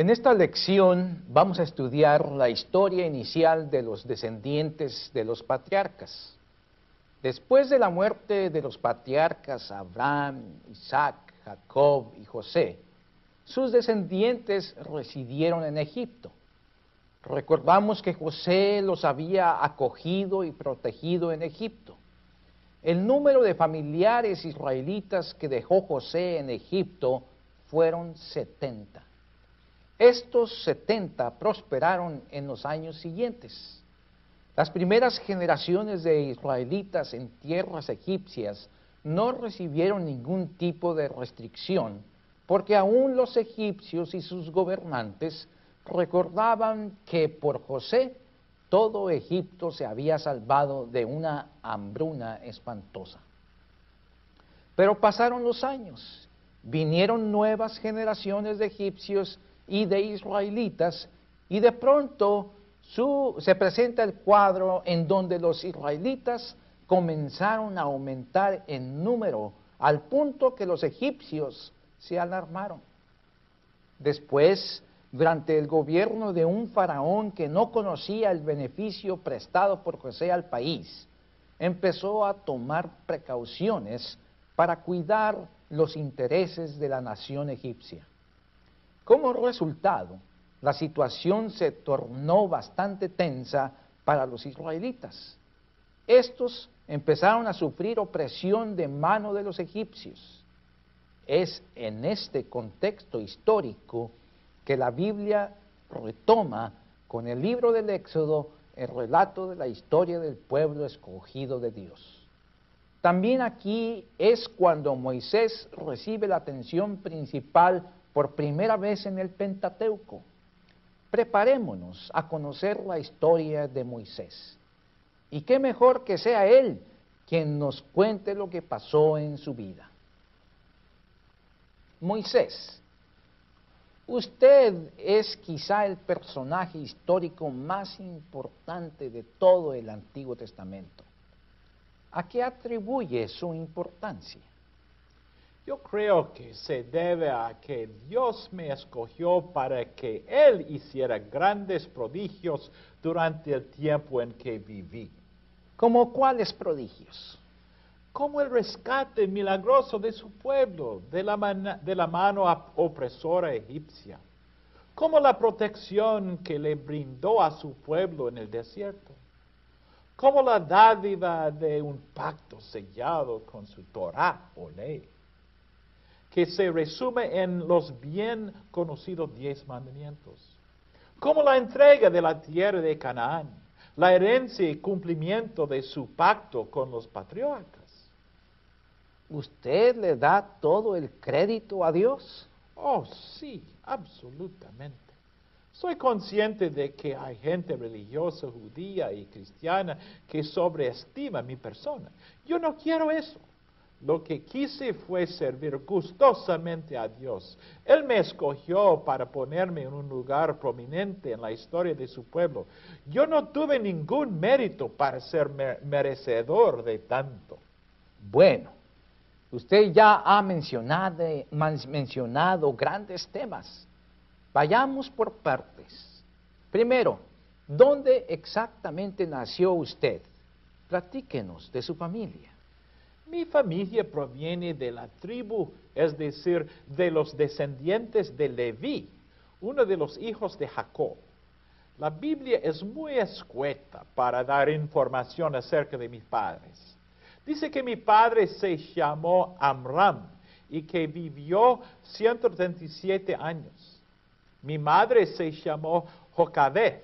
En esta lección vamos a estudiar la historia inicial de los descendientes de los patriarcas. Después de la muerte de los patriarcas Abraham, Isaac, Jacob y José, sus descendientes residieron en Egipto. Recordamos que José los había acogido y protegido en Egipto. El número de familiares israelitas que dejó José en Egipto fueron 70. Estos 70 prosperaron en los años siguientes. Las primeras generaciones de israelitas en tierras egipcias no recibieron ningún tipo de restricción, porque aún los egipcios y sus gobernantes recordaban que por José todo Egipto se había salvado de una hambruna espantosa. Pero pasaron los años, vinieron nuevas generaciones de egipcios y de israelitas, y de pronto se presenta el cuadro en donde los israelitas comenzaron a aumentar en número al punto que los egipcios se alarmaron. Después durante el gobierno de un faraón que no conocía el beneficio prestado por José al país, empezó a tomar precauciones para cuidar los intereses de la nación egipcia. Como resultado, la situación se tornó bastante tensa para los israelitas. Estos empezaron a sufrir opresión de mano de los egipcios. Es en este contexto histórico que la Biblia retoma con el libro del Éxodo el relato de la historia del pueblo escogido de Dios. También aquí es cuando Moisés recibe la atención principal por primera vez en el Pentateuco. Preparémonos a conocer la historia de Moisés. Y qué mejor que sea él quien nos cuente lo que pasó en su vida. Moisés Usted es quizá el personaje histórico más importante de todo el Antiguo Testamento. ¿A qué atribuye su importancia? Yo creo que se debe a que Dios me escogió para que Él hiciera grandes prodigios durante el tiempo en que viví. ¿Como cuáles prodigios? como el rescate milagroso de su pueblo de la, de la mano opresora egipcia, como la protección que le brindó a su pueblo en el desierto, como la dádiva de un pacto sellado con su Torah o ley, que se resume en los bien conocidos diez mandamientos, como la entrega de la tierra de Canaán, la herencia y cumplimiento de su pacto con los patriotas ¿usted le da todo el crédito a Dios? Oh, sí, absolutamente. Soy consciente de que hay gente religiosa, judía y cristiana que sobreestima mi persona. Yo no quiero eso. Lo que quise fue servir gustosamente a Dios. Él me escogió para ponerme en un lugar prominente en la historia de su pueblo. Yo no tuve ningún mérito para ser merecedor de tanto. Bueno, Usted ya ha mencionado, mencionado grandes temas. Vayamos por partes. Primero, ¿dónde exactamente nació usted? Platíquenos de su familia. Mi familia proviene de la tribu, es decir, de los descendientes de Leví, uno de los hijos de Jacob. La Biblia es muy escueta para dar información acerca de mis padres. Dice que mi padre se llamó Amram y que vivió 137 años. Mi madre se llamó Jocabed.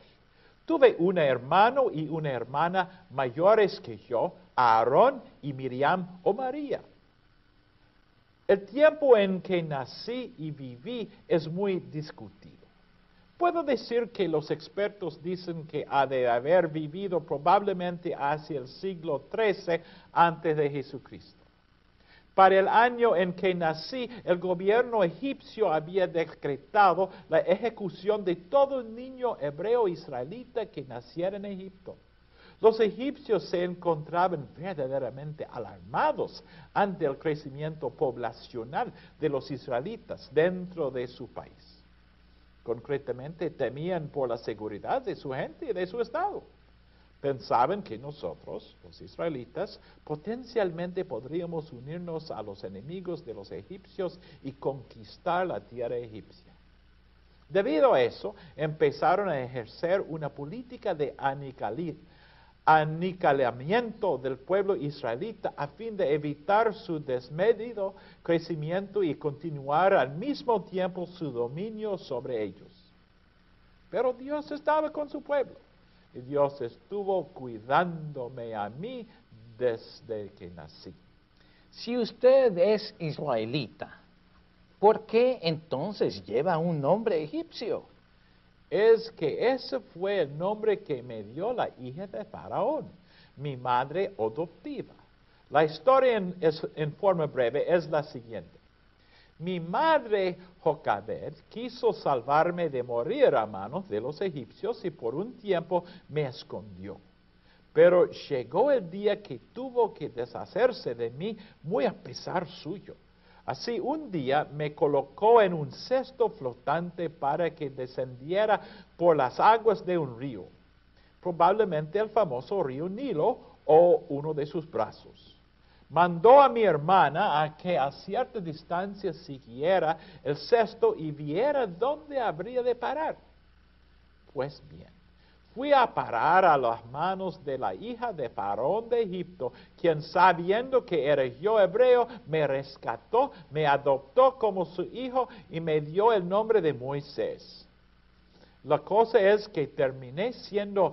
Tuve un hermano y una hermana mayores que yo, Aarón y Miriam o María. El tiempo en que nací y viví es muy discutido. Puedo decir que los expertos dicen que ha de haber vivido probablemente hacia el siglo XIII antes de Jesucristo. Para el año en que nací, el gobierno egipcio había decretado la ejecución de todo niño hebreo israelita que naciera en Egipto. Los egipcios se encontraban verdaderamente alarmados ante el crecimiento poblacional de los israelitas dentro de su país. Concretamente, temían por la seguridad de su gente y de su estado. Pensaban que nosotros, los israelitas, potencialmente podríamos unirnos a los enemigos de los egipcios y conquistar la tierra egipcia. Debido a eso, empezaron a ejercer una política de aniquilamiento del pueblo israelita a fin de evitar su desmedido crecimiento y continuar al mismo tiempo su dominio sobre ellos. Pero Dios estaba con su pueblo y Dios estuvo cuidándome a mí desde que nací. Si usted es israelita, ¿por qué entonces lleva un nombre egipcio? Es que ese fue el nombre que me dio la hija de Faraón, mi madre adoptiva. La historia en, forma breve es la siguiente. Mi madre Jocabed quiso salvarme de morir a manos de los egipcios y por un tiempo me escondió. Pero llegó el día que tuvo que deshacerse de mí muy a pesar suyo. Así un día me colocó en un cesto flotante para que descendiera por las aguas de un río, probablemente el famoso río Nilo o uno de sus brazos. Mandó a mi hermana a que a cierta distancia siguiera el cesto y viera dónde habría de parar. Pues bien, fui a parar a las manos de la hija de Faraón de Egipto, quien sabiendo que era yo hebreo, me rescató, me adoptó como su hijo y me dio el nombre de Moisés. La cosa es que terminé siendo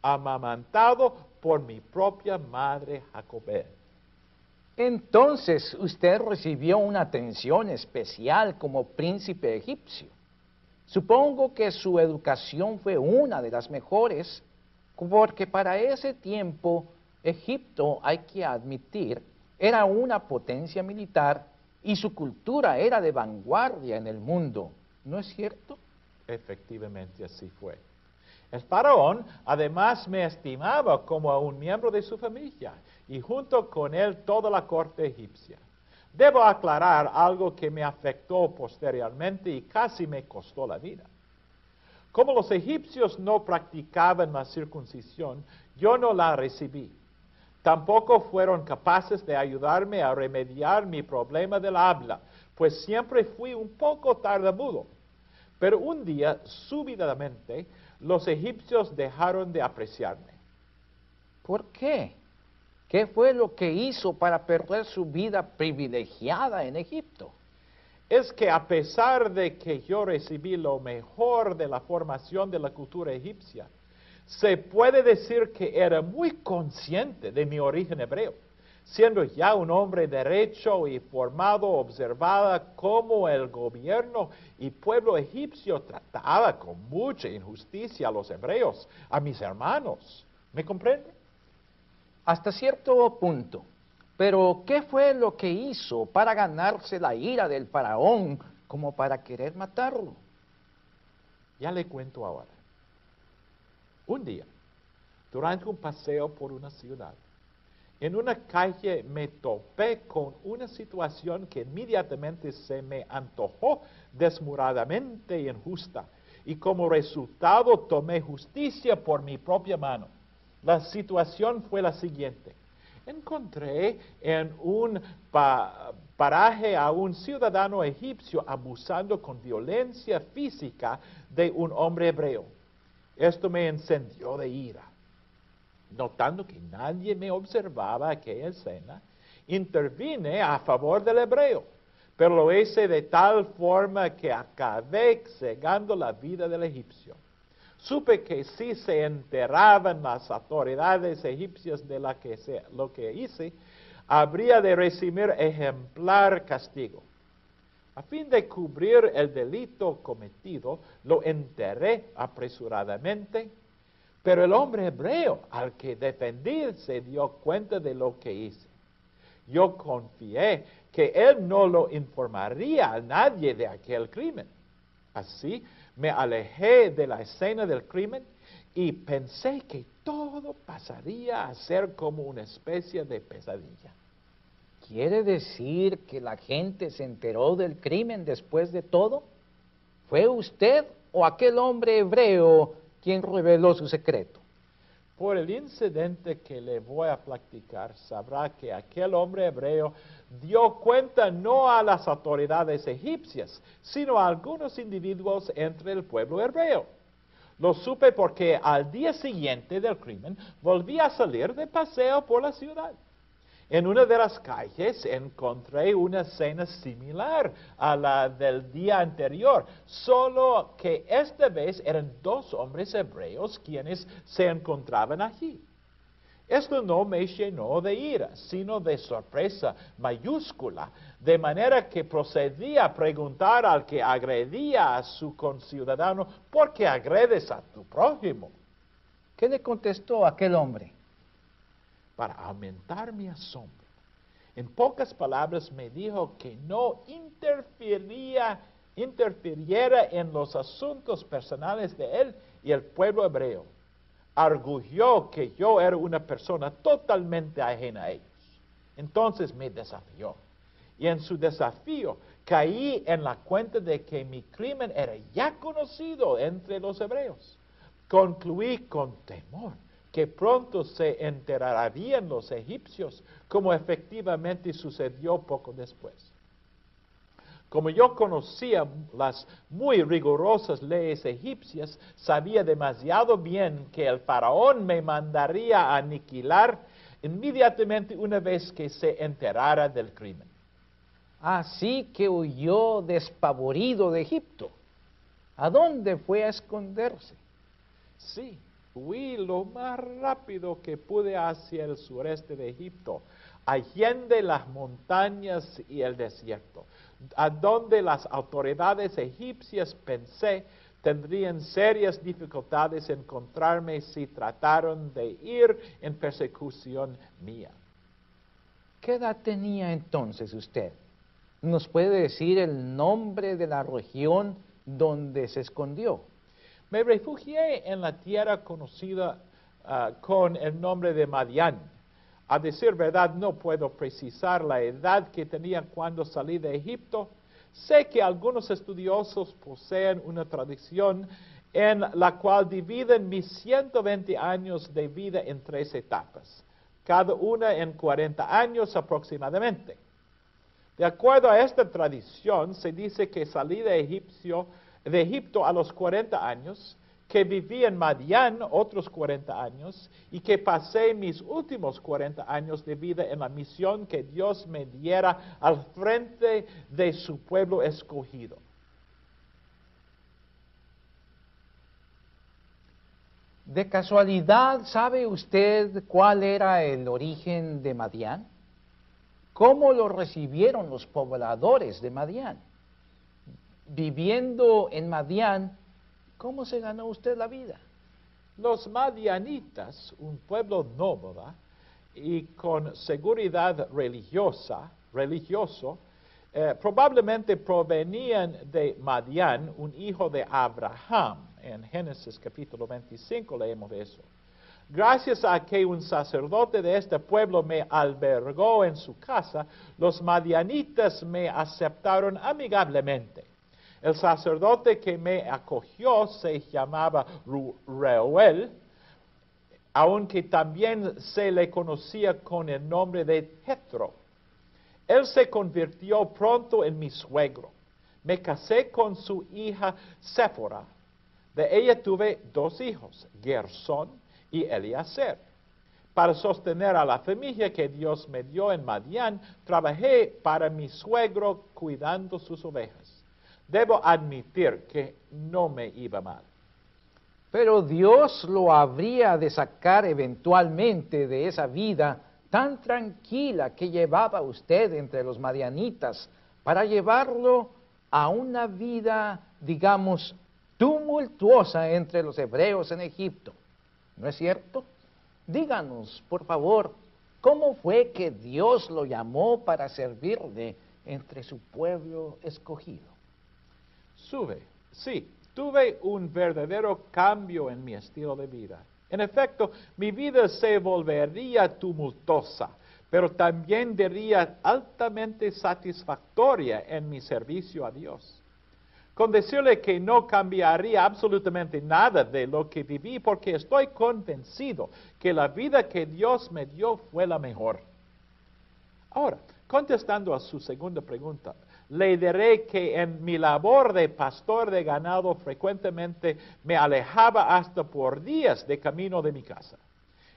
amamantado por mi propia madre Jacobé. Entonces usted recibió una atención especial como príncipe egipcio. Supongo que su educación fue una de las mejores, porque para ese tiempo Egipto, hay que admitir, era una potencia militar y su cultura era de vanguardia en el mundo. ¿No es cierto? Efectivamente así fue. El faraón además me estimaba como a un miembro de su familia y junto con él toda la corte egipcia. Debo aclarar algo que me afectó posteriormente y casi me costó la vida. Como los egipcios no practicaban la circuncisión, yo no la recibí. Tampoco fueron capaces de ayudarme a remediar mi problema del habla, pues siempre fui un poco tardamudo. Pero un día, súbitamente, los egipcios dejaron de apreciarme. ¿Por qué? ¿Qué fue lo que hizo para perder su vida privilegiada en Egipto? Es que a pesar de que yo recibí lo mejor de la formación de la cultura egipcia, se puede decir que era muy consciente de mi origen hebreo. Siendo ya un hombre derecho y formado, observaba cómo el gobierno y pueblo egipcio trataba con mucha injusticia a los hebreos, a mis hermanos. ¿Me comprende? Hasta cierto punto. Pero, ¿qué fue lo que hizo para ganarse la ira del faraón como para querer matarlo? Ya le cuento ahora. Un día, durante un paseo por una ciudad, en una calle me topé con una situación que inmediatamente se me antojó desmuradamente injusta y como resultado tomé justicia por mi propia mano. La situación fue la siguiente. Encontré en un paraje a un ciudadano egipcio abusando con violencia física de un hombre hebreo. Esto me encendió de ira. Notando que nadie me observaba aquella escena, intervine a favor del hebreo, pero lo hice de tal forma que acabé cegando la vida del egipcio. Supe que si se enteraban las autoridades egipcias de lo que hice, habría de recibir ejemplar castigo. A fin de cubrir el delito cometido, lo enterré apresuradamente, pero el hombre hebreo al que defendí se dio cuenta de lo que hice. Yo confié que él no lo informaría a nadie de aquel crimen. Así me alejé de la escena del crimen y pensé que todo pasaría a ser como una especie de pesadilla. ¿Quiere decir que la gente se enteró del crimen después de todo? ¿Fue usted o aquel hombre hebreo quien reveló su secreto? Por el incidente que le voy a platicar, sabrá que aquel hombre hebreo dio cuenta no a las autoridades egipcias, sino a algunos individuos entre el pueblo hebreo. Lo supe porque al día siguiente del crimen volví a salir de paseo por la ciudad. En una de las calles encontré una escena similar a la del día anterior, solo que esta vez eran dos hombres hebreos quienes se encontraban allí. Esto no me llenó de ira, sino de sorpresa mayúscula, de manera que procedí a preguntar al que agredía a su conciudadano, ¿por qué agredes a tu prójimo? ¿Qué le contestó aquel hombre? para aumentar mi asombro. En pocas palabras me dijo que no interfería, interfiriera en los asuntos personales de él y el pueblo hebreo. Arguyó que yo era una persona totalmente ajena a ellos. Entonces me desafió. Y en su desafío caí en la cuenta de que mi crimen era ya conocido entre los hebreos. Concluí con temor que pronto se enterarían los egipcios, como efectivamente sucedió poco después. Como yo conocía las muy rigurosas leyes egipcias, sabía demasiado bien que el faraón me mandaría a aniquilar inmediatamente una vez que se enterara del crimen. Así que huyó despavorido de Egipto. ¿A dónde fue a esconderse? Sí, Huí lo más rápido que pude hacia el sureste de Egipto, allende las montañas y el desierto, a donde las autoridades egipcias pensé tendrían serias dificultades encontrarme si trataron de ir en persecución mía. ¿Qué edad tenía entonces usted? ¿Nos puede decir el nombre de la región donde se escondió? Me refugié en la tierra conocida ah, con el nombre de Madián. A decir verdad, no puedo precisar la edad que tenía cuando salí de Egipto. Sé que algunos estudiosos poseen una tradición en la cual dividen mis 120 años de vida en tres etapas, cada una en 40 años aproximadamente. De acuerdo a esta tradición, se dice que salí de de Egipto a los 40 años, que viví en Madián otros 40 años y que pasé mis últimos 40 años de vida en la misión que Dios me diera al frente de su pueblo escogido. ¿De casualidad sabe usted cuál era el origen de Madián? ¿Cómo lo recibieron los pobladores de Madián? viviendo en Madián, ¿cómo se ganó usted la vida? Los madianitas, un pueblo nómada y con seguridad religiosa, eh, probablemente provenían de Madián, un hijo de Abraham. En Génesis capítulo 25 leemos eso. Gracias a que un sacerdote de este pueblo me albergó en su casa, los madianitas me aceptaron amigablemente. El sacerdote que me acogió se llamaba Reuel, aunque también se le conocía con el nombre de Petro. Él se convirtió pronto en mi suegro. Me casé con su hija Séfora. De ella tuve dos hijos, Gersón y Eliezer. Para sostener a la familia que Dios me dio en Madián, trabajé para mi suegro cuidando sus ovejas debo admitir que no me iba mal. Pero Dios lo habría de sacar eventualmente de esa vida tan tranquila que llevaba usted entre los madianitas para llevarlo a una vida, digamos, tumultuosa entre los hebreos en Egipto. ¿No es cierto? Díganos, por favor, ¿cómo fue que Dios lo llamó para servirle entre su pueblo escogido? Sube, sí, tuve un verdadero cambio en mi estilo de vida. En efecto, mi vida se volvería tumultuosa, pero también diría altamente satisfactoria en mi servicio a Dios. con decirle que no cambiaría absolutamente nada de lo que viví porque estoy convencido que la vida que Dios me dio fue la mejor. Ahora, contestando a su segunda pregunta, le diré que en mi labor de pastor de ganado frecuentemente me alejaba hasta por días de camino de mi casa,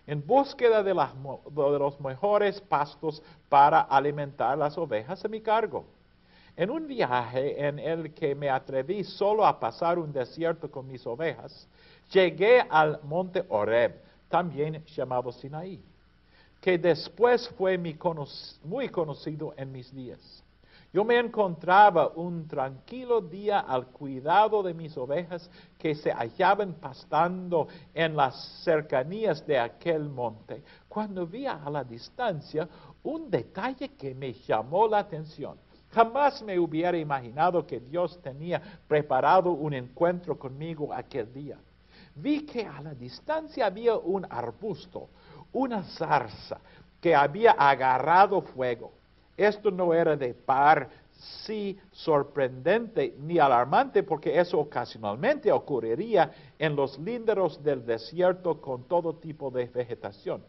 en búsqueda de, los mejores pastos para alimentar las ovejas a mi cargo. En un viaje en el que me atreví solo a pasar un desierto con mis ovejas, llegué al monte Oreb, también llamado Sinaí, que después fue muy conocido en mis días. Yo me encontraba un tranquilo día al cuidado de mis ovejas que se hallaban pastando en las cercanías de aquel monte, cuando vi a la distancia un detalle que me llamó la atención. Jamás me hubiera imaginado que Dios tenía preparado un encuentro conmigo aquel día. Vi que a la distancia había un arbusto, una zarza, que había agarrado fuego. Esto no era de par sí sorprendente ni alarmante porque eso ocasionalmente ocurriría en los linderos del desierto con todo tipo de vegetación.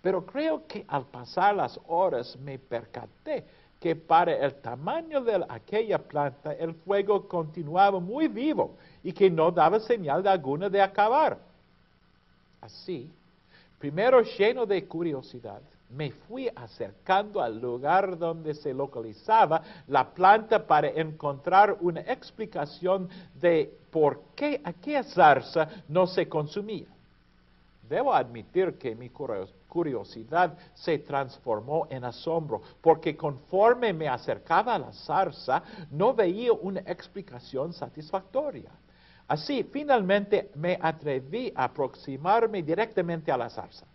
Pero creo que al pasar las horas me percaté que para el tamaño de aquella planta el fuego continuaba muy vivo y que no daba señal alguna de acabar. Así, primero lleno de curiosidad, me fui acercando al lugar donde se localizaba la planta para encontrar una explicación de por qué aquella zarza no se consumía. Debo admitir que mi curiosidad se transformó en asombro, porque conforme me acercaba a la zarza, no veía una explicación satisfactoria. Así, finalmente me atreví a aproximarme directamente a la zarza.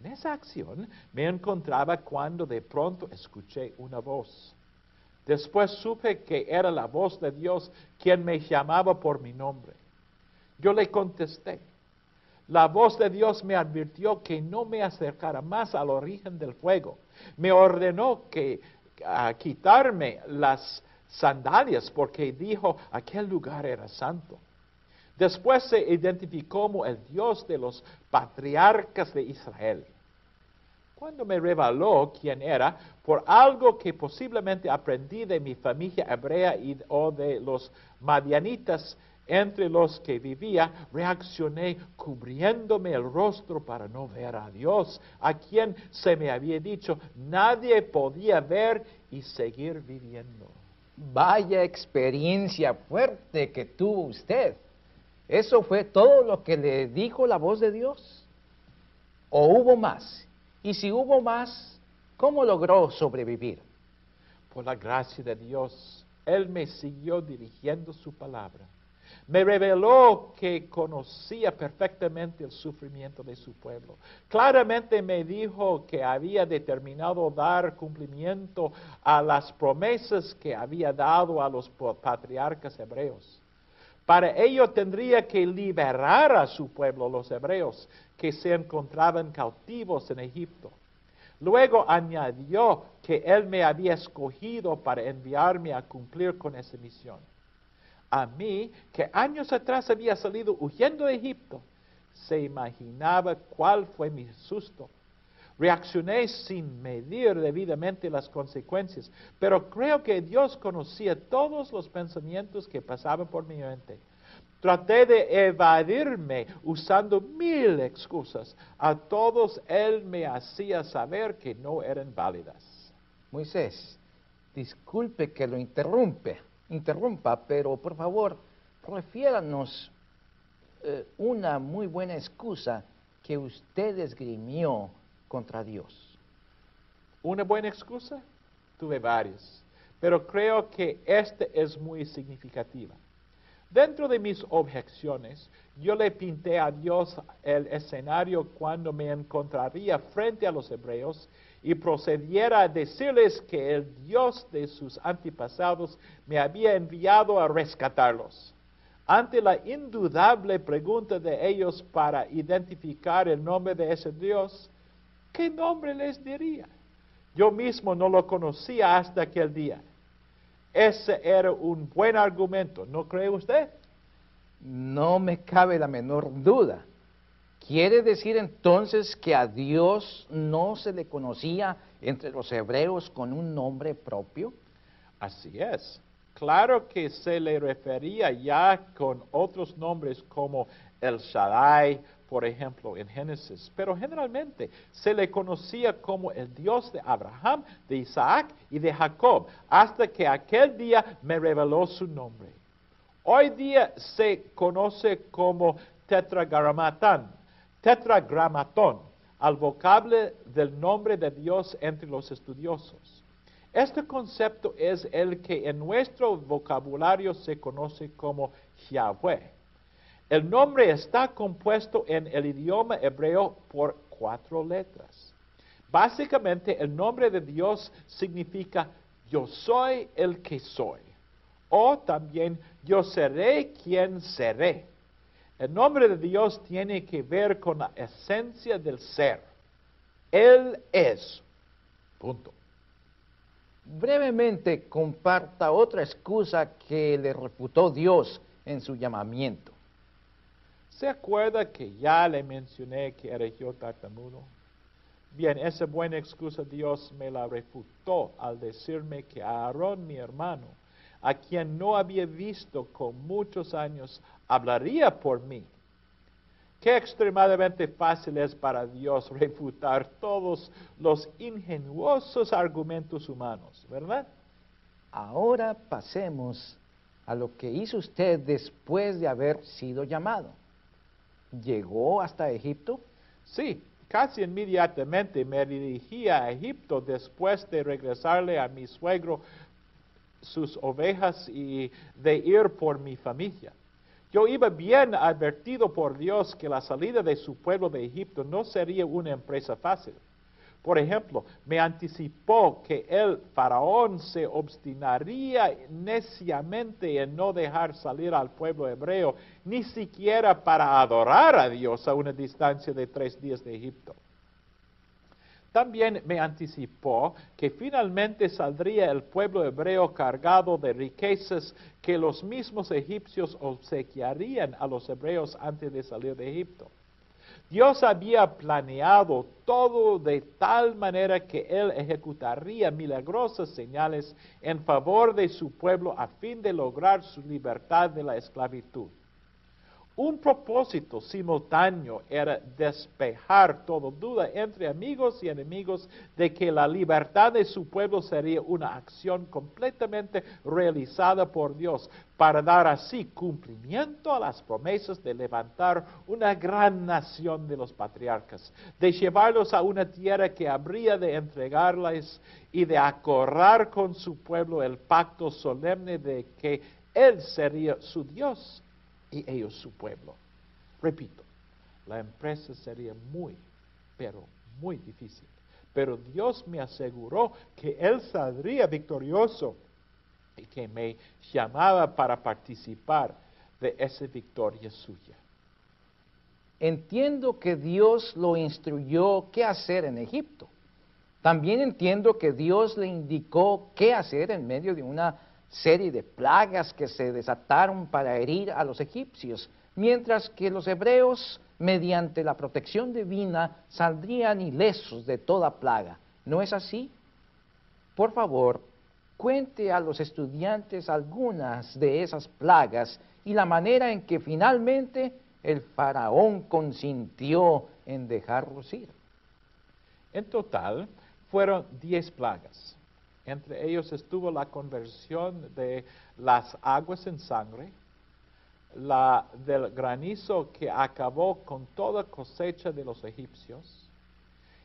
En esa acción me encontraba cuando de pronto escuché una voz. Después supe que era la voz de Dios quien me llamaba por mi nombre. Yo le contesté la voz de Dios me advirtió que no me acercara más al origen del fuego. Me ordenó que a quitarme las sandalias porque dijo aquel lugar era santo. Después se identificó como el Dios de los patriarcas de Israel. Cuando me reveló quién era, por algo que posiblemente aprendí de mi familia hebrea y, o de los madianitas, entre los que vivía, reaccioné cubriéndome el rostro para no ver a Dios, a quien se me había dicho, nadie podía ver y seguir viviendo. Vaya experiencia fuerte que tuvo usted. ¿Eso fue todo lo que le dijo la voz de Dios? ¿O hubo más? Y si hubo más, ¿cómo logró sobrevivir? Por la gracia de Dios, Él me siguió dirigiendo su palabra me reveló que conocía perfectamente el sufrimiento de su pueblo. Claramente me dijo que había determinado dar cumplimiento a las promesas que había dado a los patriarcas hebreos. Para ello tendría que liberar a su pueblo, los hebreos, que se encontraban cautivos en Egipto. Luego añadió que él me había escogido para enviarme a cumplir con esa misión a mí, que años atrás había salido huyendo de Egipto, se imaginaba cuál fue mi susto. Reaccioné sin medir debidamente las consecuencias, pero creo que Dios conocía todos los pensamientos que pasaban por mi mente. Traté de evadirme usando mil excusas. A todos Él me hacía saber que no eran válidas. Moisés, disculpe que lo interrumpe interrumpa, pero por favor, refiéranos eh, una muy buena excusa que usted esgrimió contra Dios. ¿Una buena excusa? Tuve varias, pero creo que esta es muy significativa. Dentro de mis objeciones, yo le pinté a Dios el escenario cuando me encontraría frente a los hebreos y procediera a decirles que el Dios de sus antepasados me había enviado a rescatarlos. Ante la indudable pregunta de ellos para identificar el nombre de ese Dios, ¿qué nombre les diría? Yo mismo no lo conocía hasta aquel día. Ese era un buen argumento, ¿no cree usted? No me cabe la menor duda. ¿Quiere decir entonces que a Dios no se le conocía entre los hebreos con un nombre propio? Así es. Claro que se le refería ya con otros nombres como el Shaddai, por ejemplo, en Génesis, pero generalmente se le conocía como el Dios de Abraham, de Isaac y de Jacob, hasta que aquel día me reveló su nombre. Hoy día se conoce como tetragramatán, tetragramatón, al vocable del nombre de Dios entre los estudiosos. Este concepto es el que en nuestro vocabulario se conoce como Yahweh. El nombre está compuesto en el idioma hebreo por cuatro letras. Básicamente el nombre de Dios significa yo soy el que soy. O también yo seré quien seré. El nombre de Dios tiene que ver con la esencia del ser. Él es. Punto. Brevemente comparta otra excusa que le refutó Dios en su llamamiento. ¿Se acuerda que ya le mencioné que era yo tartamudo? Bien, esa buena excusa Dios me la refutó al decirme que Aarón, mi hermano, a quien no había visto con muchos años, hablaría por mí. Qué extremadamente fácil es para Dios refutar todos los ingenuosos argumentos humanos, ¿verdad? Ahora pasemos a lo que hizo usted después de haber sido llamado llegó hasta Egipto? Sí, casi inmediatamente me dirigí a Egipto después de regresarle a mi suegro sus ovejas y de ir por mi familia. Yo iba bien advertido por Dios que la salida de su pueblo de Egipto no sería una empresa fácil. Por ejemplo, me anticipó que el faraón se obstinaría neciamente en no dejar salir al pueblo hebreo, ni siquiera para adorar a Dios a una distancia de tres días de Egipto. También me anticipó que finalmente saldría el pueblo hebreo cargado de riquezas que los mismos egipcios obsequiarían a los hebreos antes de salir de Egipto. Dios había planeado todo de tal manera que Él ejecutaría milagrosas señales en favor de su pueblo a fin de lograr su libertad de la esclavitud. Un propósito simultáneo era despejar toda duda entre amigos y enemigos de que la libertad de su pueblo sería una acción completamente realizada por Dios para dar así cumplimiento a las promesas de levantar una gran nación de los patriarcas, de llevarlos a una tierra que habría de entregarles y de acordar con su pueblo el pacto solemne de que Él sería su Dios y ellos su pueblo. Repito, la empresa sería muy, pero muy difícil. Pero Dios me aseguró que Él saldría victorioso y que me llamaba para participar de esa victoria suya. Entiendo que Dios lo instruyó qué hacer en Egipto. También entiendo que Dios le indicó qué hacer en medio de una serie de plagas que se desataron para herir a los egipcios, mientras que los hebreos, mediante la protección divina, saldrían ilesos de toda plaga. ¿No es así? Por favor, cuente a los estudiantes algunas de esas plagas y la manera en que finalmente el faraón consintió en dejarlos ir. En total, fueron diez plagas. Entre ellos estuvo la conversión de las aguas en sangre, la del granizo que acabó con toda cosecha de los egipcios,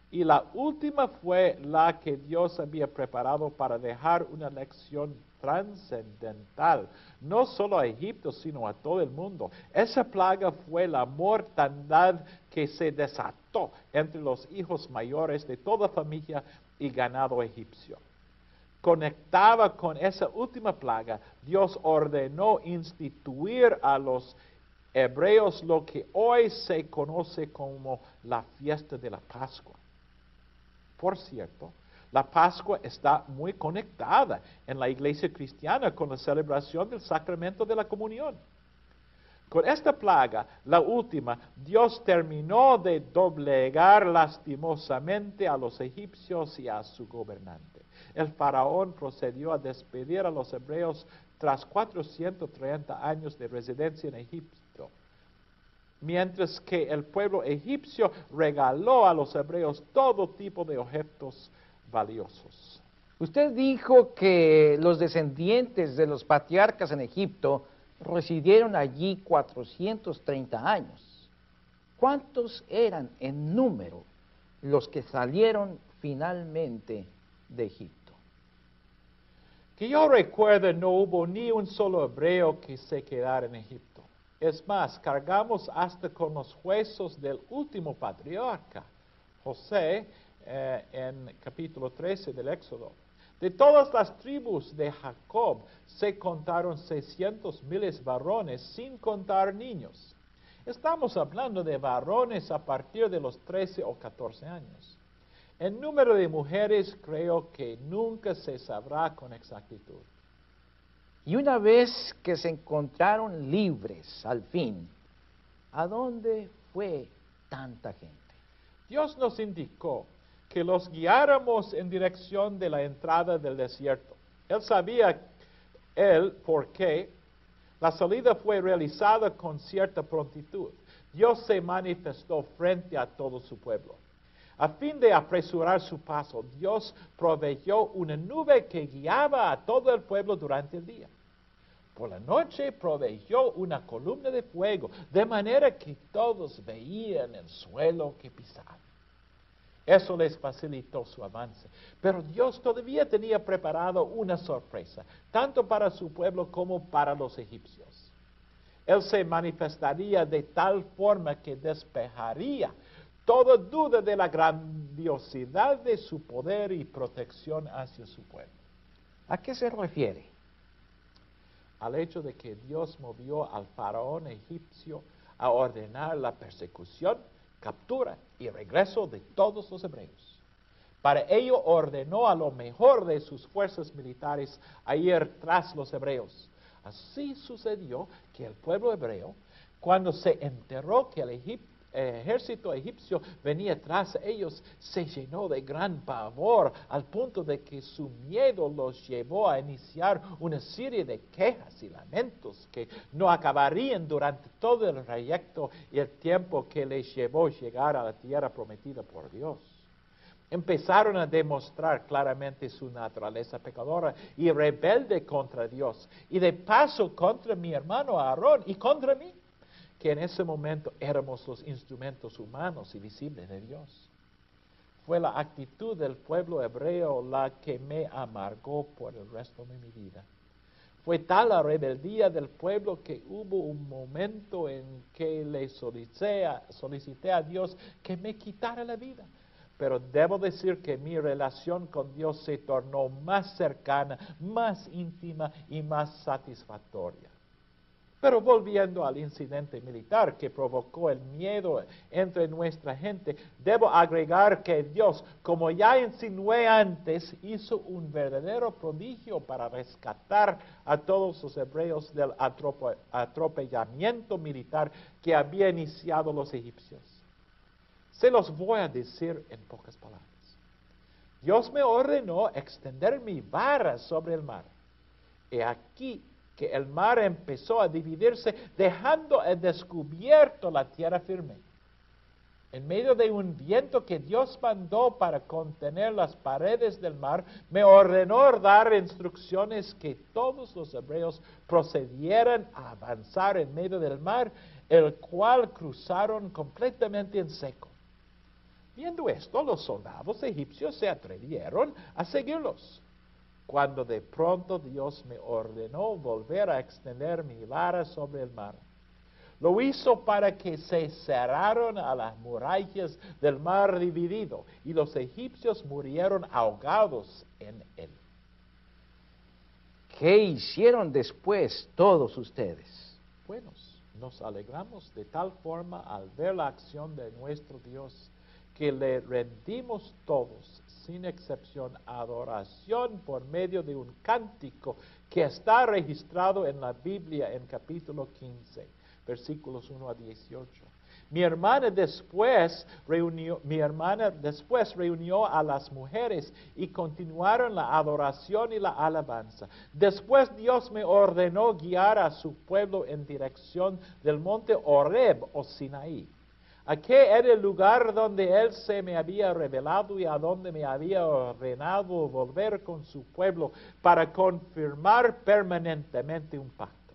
y la última fue la que Dios había preparado para dejar una lección trascendental, no solo a Egipto, sino a todo el mundo. Esa plaga fue la mortandad que se desató entre los hijos mayores de toda familia y ganado egipcio conectaba con esa última plaga, Dios ordenó instituir a los hebreos lo que hoy se conoce como la fiesta de la Pascua. Por cierto, La Pascua está muy conectada en la iglesia cristiana con la celebración del sacramento de la comunión. Con esta plaga, la última, Dios terminó de doblegar lastimosamente a los egipcios y a su gobernante. El faraón procedió a despedir a los hebreos tras 430 años de residencia en Egipto, mientras que el pueblo egipcio regaló a los hebreos todo tipo de objetos valiosos. Usted dijo que los descendientes de los patriarcas en Egipto residieron allí 430 años. ¿Cuántos eran en número los que salieron finalmente de Egipto? Que yo recuerde, no hubo ni un solo hebreo que se quedara en Egipto. Es más, cargamos hasta con los huesos del último patriarca, José, eh, en capítulo 13 del Éxodo. De todas las tribus de Jacob se contaron 600 miles varones, sin contar niños. Estamos hablando de varones a partir de los 13 o 14 años. El número de mujeres creo que nunca se sabrá con exactitud. Y una vez que se encontraron libres al fin, ¿a dónde fue tanta gente? Dios nos indicó que los guiáramos en dirección de la entrada del desierto. Él sabía, él, por qué. La salida fue realizada con cierta prontitud. Dios se manifestó frente a todo su pueblo. A fin de apresurar su paso, Dios proveyó una nube que guiaba a todo el pueblo durante el día. Por la noche proveyó una columna de fuego, de manera que todos veían el suelo que pisaban. Eso les facilitó su avance. Pero Dios todavía tenía preparado una sorpresa, tanto para su pueblo como para los egipcios. Él se manifestaría de tal forma que despejaría toda duda de la grandiosidad de su poder y protección hacia su pueblo. ¿A qué se refiere? Al hecho de que Dios movió al faraón egipcio a ordenar la persecución captura y regreso de todos los hebreos. Para ello ordenó a lo mejor de sus fuerzas militares a ir tras los hebreos. Así sucedió que el pueblo hebreo, cuando se enteró que el Egipto ejército egipcio venía tras ellos, se llenó de gran pavor al punto de que su miedo los llevó a iniciar una serie de quejas y lamentos que no acabarían durante todo el trayecto y el tiempo que les llevó llegar a la tierra prometida por Dios. Empezaron a demostrar claramente su naturaleza pecadora y rebelde contra Dios, y de paso contra mi hermano Aarón y contra mí que en ese momento éramos los instrumentos humanos y visibles de Dios. Fue la actitud del pueblo hebreo la que me amargó por el resto de mi vida. Fue tal la rebeldía del pueblo que hubo un momento en que le solicité a, solicité a Dios que me quitara la vida. Pero debo decir que mi relación con Dios se tornó más cercana, más íntima y más satisfactoria. Pero volviendo al incidente militar que provocó el miedo entre nuestra gente, debo agregar que Dios, como ya insinué antes, hizo un verdadero prodigio para rescatar a todos los hebreos del atropellamiento militar que había iniciado los egipcios. Se los voy a decir en pocas palabras. Dios me ordenó extender mi vara sobre el mar. Y aquí que el mar empezó a dividirse, dejando descubierto la tierra firme. En medio de un viento que Dios mandó para contener las paredes del mar, me ordenó dar instrucciones que todos los hebreos procedieran a avanzar en medio del mar, el cual cruzaron completamente en seco. Viendo esto, los soldados egipcios se atrevieron a seguirlos cuando de pronto Dios me ordenó volver a extender mi vara sobre el mar. Lo hizo para que se cerraron a las murallas del mar dividido y los egipcios murieron ahogados en él. ¿Qué hicieron después todos ustedes? Buenos, nos alegramos de tal forma al ver la acción de nuestro Dios que le rendimos todos sin excepción, adoración por medio de un cántico que está registrado en la Biblia en capítulo 15, versículos 1 a 18. Mi hermana después reunió, mi hermana después reunió a las mujeres y continuaron la adoración y la alabanza. Después Dios me ordenó guiar a su pueblo en dirección del monte Oreb o Sinaí. Aquí era el lugar donde Él se me había revelado y a donde me había ordenado volver con su pueblo para confirmar permanentemente un pacto.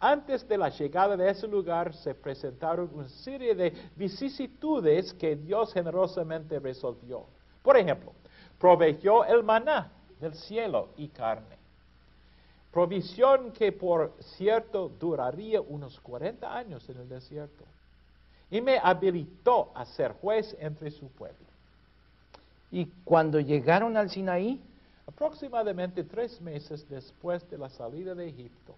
Antes de la llegada de ese lugar se presentaron una serie de vicisitudes que Dios generosamente resolvió. Por ejemplo, proveyó el maná del cielo y carne. Provisión que por cierto duraría unos 40 años en el desierto. Y me habilitó a ser juez entre su pueblo. Y cuando llegaron al Sinaí, Aproximadamente tres meses después de la salida de Egipto,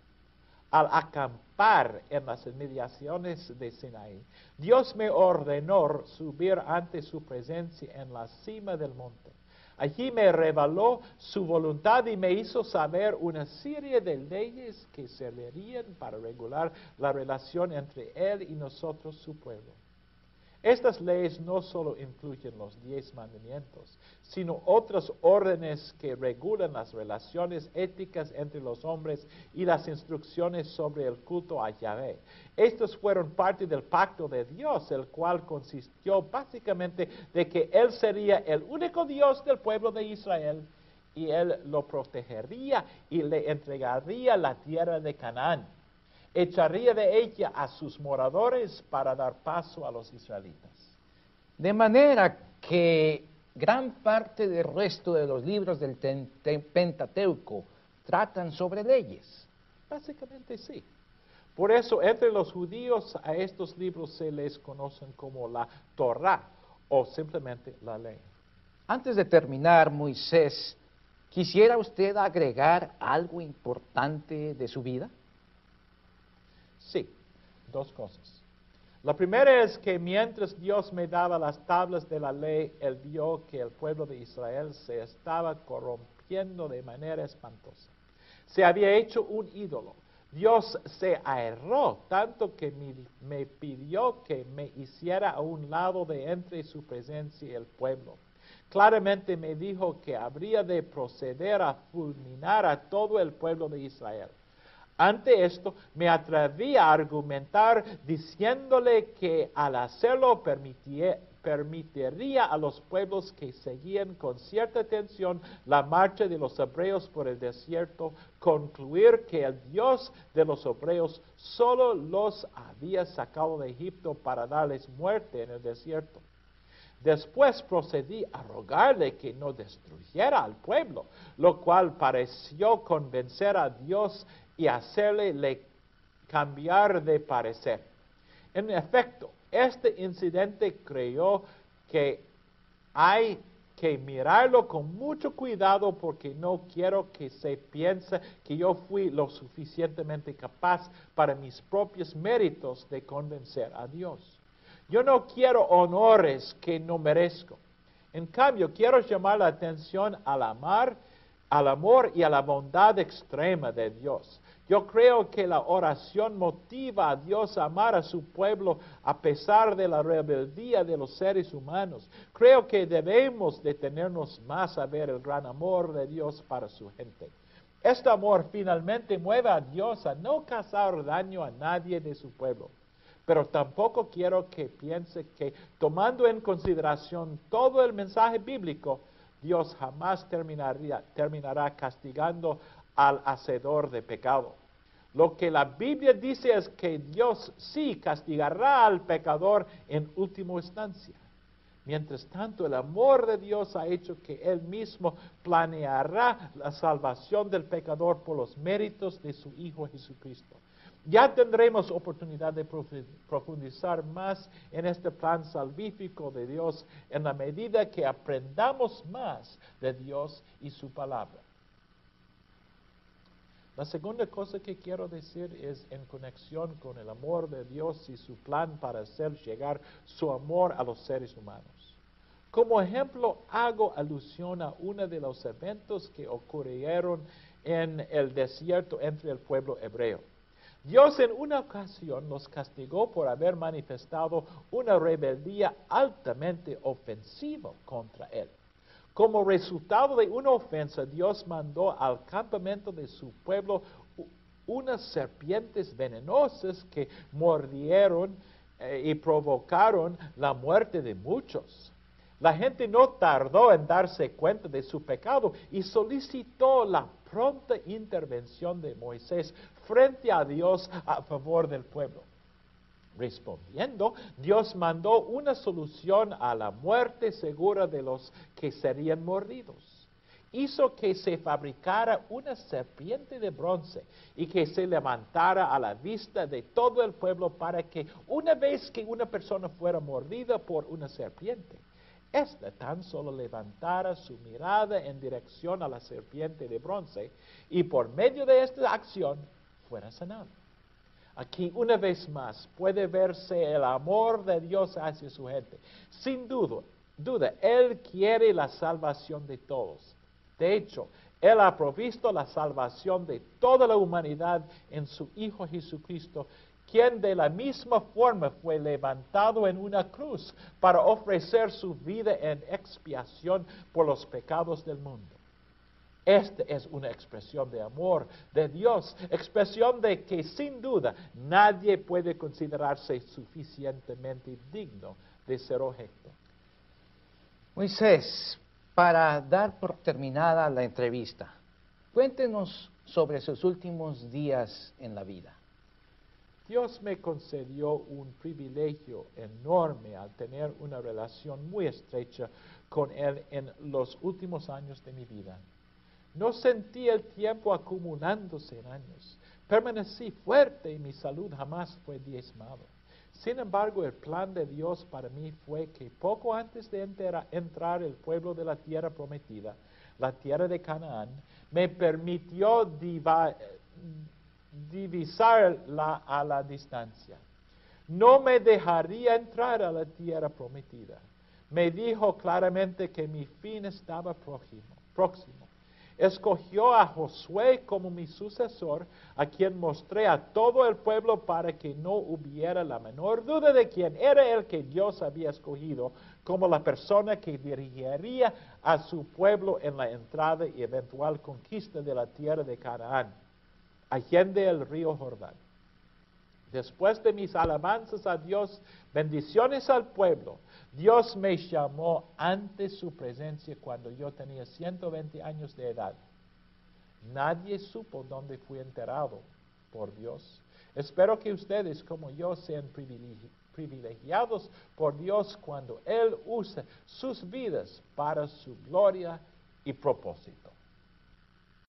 al acampar en las inmediaciones de Sinaí, Dios me ordenó subir ante su presencia en la cima del monte. Allí me reveló su voluntad y me hizo saber una serie de leyes que servirían para regular la relación entre Él y nosotros, su pueblo. Estas leyes no solo incluyen los diez mandamientos, sino otras órdenes que regulan las relaciones éticas entre los hombres y las instrucciones sobre el culto a Yahvé. Estos fueron parte del pacto de Dios, el cual consistió básicamente de que Él sería el único Dios del pueblo de Israel y Él lo protegería y le entregaría la tierra de Canaán echaría de ella a sus moradores para dar paso a los israelitas. de manera que gran parte del resto de los libros del Pentateuco tratan sobre leyes. Básicamente sí. Por eso entre los judíos a estos libros se les conocen como la Torah o simplemente la ley. Antes de terminar, Moisés, ¿quisiera usted agregar algo importante de su vida? Sí, dos cosas. La primera es que mientras Dios me daba las tablas de la ley, Él vio que el pueblo de Israel se estaba corrompiendo de manera espantosa. Se había hecho un ídolo. Dios se aerró tanto que me, me pidió que me hiciera a un lado de entre su presencia y el pueblo. Claramente me dijo que habría de proceder a fulminar a todo el pueblo de Israel. Ante esto me atreví a argumentar diciéndole que al hacerlo permitiría a los pueblos que seguían con cierta atención la marcha de los hebreos por el desierto concluir que el Dios de los hebreos solo los había sacado de Egipto para darles muerte en el desierto. Después procedí a rogarle que no destruyera al pueblo, lo cual pareció convencer a Dios y hacerle le cambiar de parecer. En efecto, este incidente creyó que hay que mirarlo con mucho cuidado porque no quiero que se piense que yo fui lo suficientemente capaz para mis propios méritos de convencer a Dios. Yo no quiero honores que no merezco. En cambio, quiero llamar la atención al amar, al amor y a la bondad extrema de Dios. Yo creo que la oración motiva a Dios a amar a su pueblo a pesar de la rebeldía de los seres humanos. Creo que debemos detenernos más a ver el gran amor de Dios para su gente. Este amor finalmente mueve a Dios a no causar daño a nadie de su pueblo. Pero tampoco quiero que piense que tomando en consideración todo el mensaje bíblico, Dios jamás terminaría- terminará castigando al hacedor de pecado. Lo que la Biblia dice es que Dios sí castigará al pecador en última instancia. Mientras tanto, el amor de Dios ha hecho que Él mismo planeará la salvación del pecador por los méritos de su Hijo Jesucristo. Ya tendremos oportunidad de profu- profundizar más en este plan salvífico de Dios en la medida que aprendamos más de Dios y su palabra. La segunda cosa que quiero decir es en conexión con el amor de Dios y su plan para hacer llegar su amor a los seres humanos. Como ejemplo, hago alusión a uno de los eventos que ocurrieron en el desierto entre el pueblo hebreo. Dios en una ocasión los castigó por haber manifestado una rebeldía altamente ofensiva contra Él. Como resultado de una ofensa, Dios mandó al campamento de su pueblo unas serpientes venenosas que mordieron eh, y provocaron la muerte de muchos. La gente no tardó en darse cuenta de su pecado y solicitó la pronta intervención de Moisés frente a Dios a favor del pueblo. Respondiendo, Dios mandó una solución a la muerte segura de los que serían mordidos hizo que se fabricara una serpiente de bronce y que se levantara a la vista de todo el pueblo para que una vez que una persona fuera mordida por una serpiente, ésta tan solo levantara su mirada en dirección a la serpiente de bronce y por medio de esta acción fuera sanado. Aquí una vez más puede verse el amor de Dios hacia su gente. Sin duda, duda, Él quiere la salvación de todos. De hecho, Él ha provisto la salvación de toda la humanidad en su Hijo Jesucristo, quien de la misma forma fue levantado en una cruz para ofrecer su vida en expiación por los pecados del mundo. Esta es una expresión de amor de Dios, expresión de que sin duda nadie puede considerarse suficientemente digno de ser objeto. Moisés, para dar por terminada la entrevista, cuéntenos sobre sus últimos días en la vida. Dios me concedió un privilegio enorme al tener una relación muy estrecha con Él en los últimos años de mi vida. No sentí el tiempo acumulándose en años. Permanecí fuerte y mi salud jamás fue diezmado. Sin embargo, el plan de Dios para mí fue que poco antes de entrar el pueblo de la tierra prometida, la tierra de Canaán, me permitió divisarla a la distancia. No me dejaría entrar a la tierra prometida. Me dijo claramente que mi fin estaba próximo escogió a Josué como mi sucesor, a quien mostré a todo el pueblo para que no hubiera la menor duda de quién era el que Dios había escogido como la persona que dirigiría a su pueblo en la entrada y eventual conquista de la tierra de Canaán, allende el río Jordán. Después de mis alabanzas a Dios, bendiciones al pueblo, Dios me llamó ante su presencia cuando yo tenía 120 años de edad. Nadie supo dónde fui enterrado por Dios. Espero que ustedes como yo sean privilegiados por Dios cuando Él usa sus vidas para su gloria y propósito.